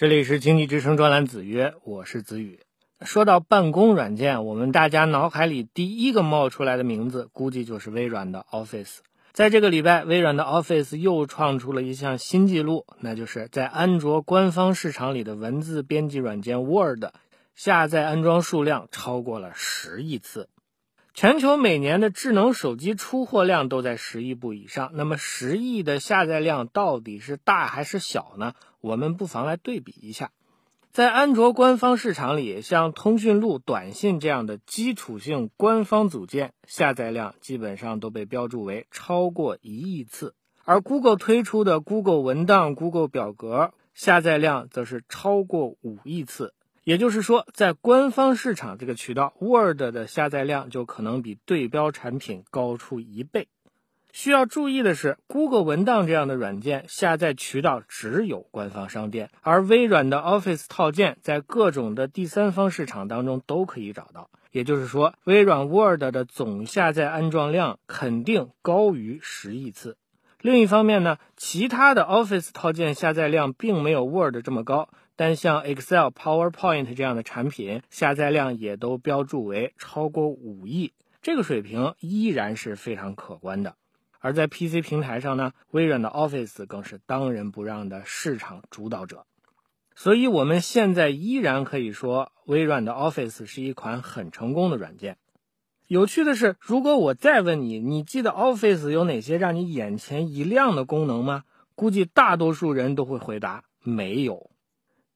这里是经济之声专栏子曰，我是子宇。说到办公软件，我们大家脑海里第一个冒出来的名字，估计就是微软的 Office。在这个礼拜，微软的 Office 又创出了一项新纪录，那就是在安卓官方市场里的文字编辑软件 Word 下载安装数量超过了十亿次。全球每年的智能手机出货量都在十亿部以上，那么十亿的下载量到底是大还是小呢？我们不妨来对比一下。在安卓官方市场里，像通讯录、短信这样的基础性官方组件，下载量基本上都被标注为超过一亿次；而 Google 推出的 Google 文档、Google 表格，下载量则是超过五亿次。也就是说，在官方市场这个渠道，Word 的下载量就可能比对标产品高出一倍。需要注意的是，Google 文档这样的软件下载渠道只有官方商店，而微软的 Office 套件在各种的第三方市场当中都可以找到。也就是说，微软 Word 的总下载安装量肯定高于十亿次。另一方面呢，其他的 Office 套件下载量并没有 Word 这么高。但像 Excel、PowerPoint 这样的产品，下载量也都标注为超过五亿，这个水平依然是非常可观的。而在 PC 平台上呢，微软的 Office 更是当仁不让的市场主导者。所以，我们现在依然可以说，微软的 Office 是一款很成功的软件。有趣的是，如果我再问你，你记得 Office 有哪些让你眼前一亮的功能吗？估计大多数人都会回答没有。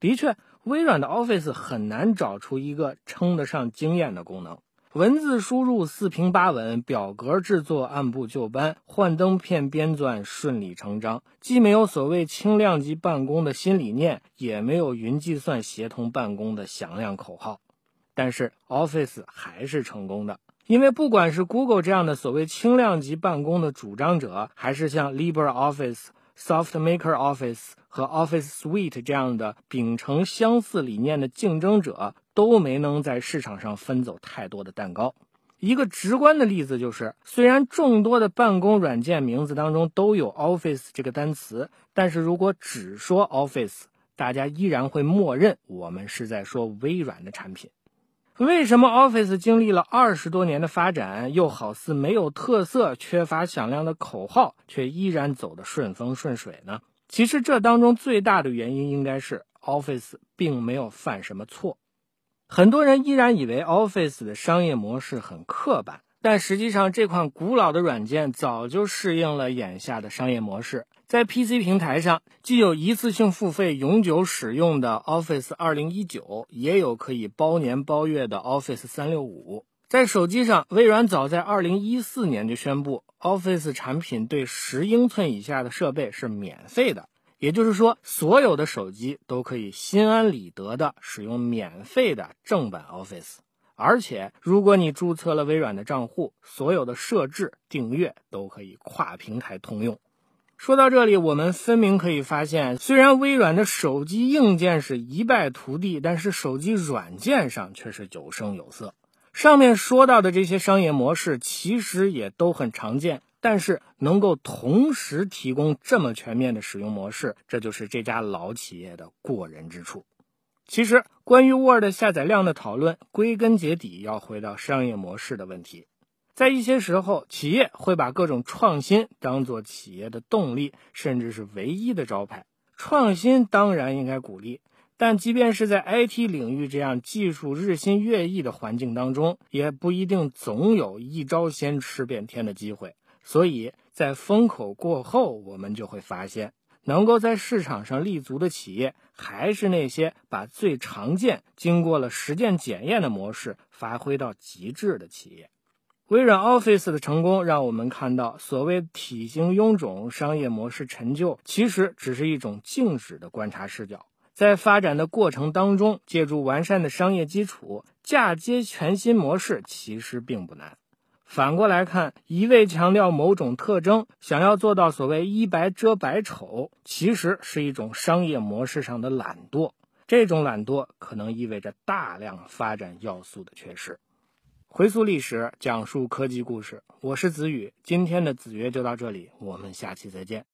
的确，微软的 Office 很难找出一个称得上惊艳的功能。文字输入四平八稳，表格制作按部就班，幻灯片编纂顺理成章。既没有所谓轻量级办公的新理念，也没有云计算协同办公的响亮口号。但是 Office 还是成功的，因为不管是 Google 这样的所谓轻量级办公的主张者，还是像 LibreOffice。SoftMaker Office 和 Office Suite 这样的秉承相似理念的竞争者都没能在市场上分走太多的蛋糕。一个直观的例子就是，虽然众多的办公软件名字当中都有 Office 这个单词，但是如果只说 Office，大家依然会默认我们是在说微软的产品。为什么 Office 经历了二十多年的发展，又好似没有特色、缺乏响亮的口号，却依然走得顺风顺水呢？其实这当中最大的原因应该是 Office 并没有犯什么错。很多人依然以为 Office 的商业模式很刻板，但实际上这款古老的软件早就适应了眼下的商业模式。在 PC 平台上，既有一次性付费永久使用的 Office 2019，也有可以包年包月的 Office 365。在手机上，微软早在2014年就宣布，Office 产品对十英寸以下的设备是免费的，也就是说，所有的手机都可以心安理得的使用免费的正版 Office。而且，如果你注册了微软的账户，所有的设置、订阅都可以跨平台通用。说到这里，我们分明可以发现，虽然微软的手机硬件是一败涂地，但是手机软件上却是有声有色。上面说到的这些商业模式其实也都很常见，但是能够同时提供这么全面的使用模式，这就是这家老企业的过人之处。其实，关于 Word 下载量的讨论，归根结底要回到商业模式的问题。在一些时候，企业会把各种创新当做企业的动力，甚至是唯一的招牌。创新当然应该鼓励，但即便是在 IT 领域这样技术日新月异的环境当中，也不一定总有一招鲜吃遍天的机会。所以在风口过后，我们就会发现，能够在市场上立足的企业，还是那些把最常见、经过了实践检验的模式发挥到极致的企业。微软 Office 的成功，让我们看到，所谓体型臃肿、商业模式陈旧，其实只是一种静止的观察视角。在发展的过程当中，借助完善的商业基础，嫁接全新模式，其实并不难。反过来看，一味强调某种特征，想要做到所谓一白遮百丑，其实是一种商业模式上的懒惰。这种懒惰可能意味着大量发展要素的缺失。回溯历史，讲述科技故事，我是子宇。今天的子曰就到这里，我们下期再见。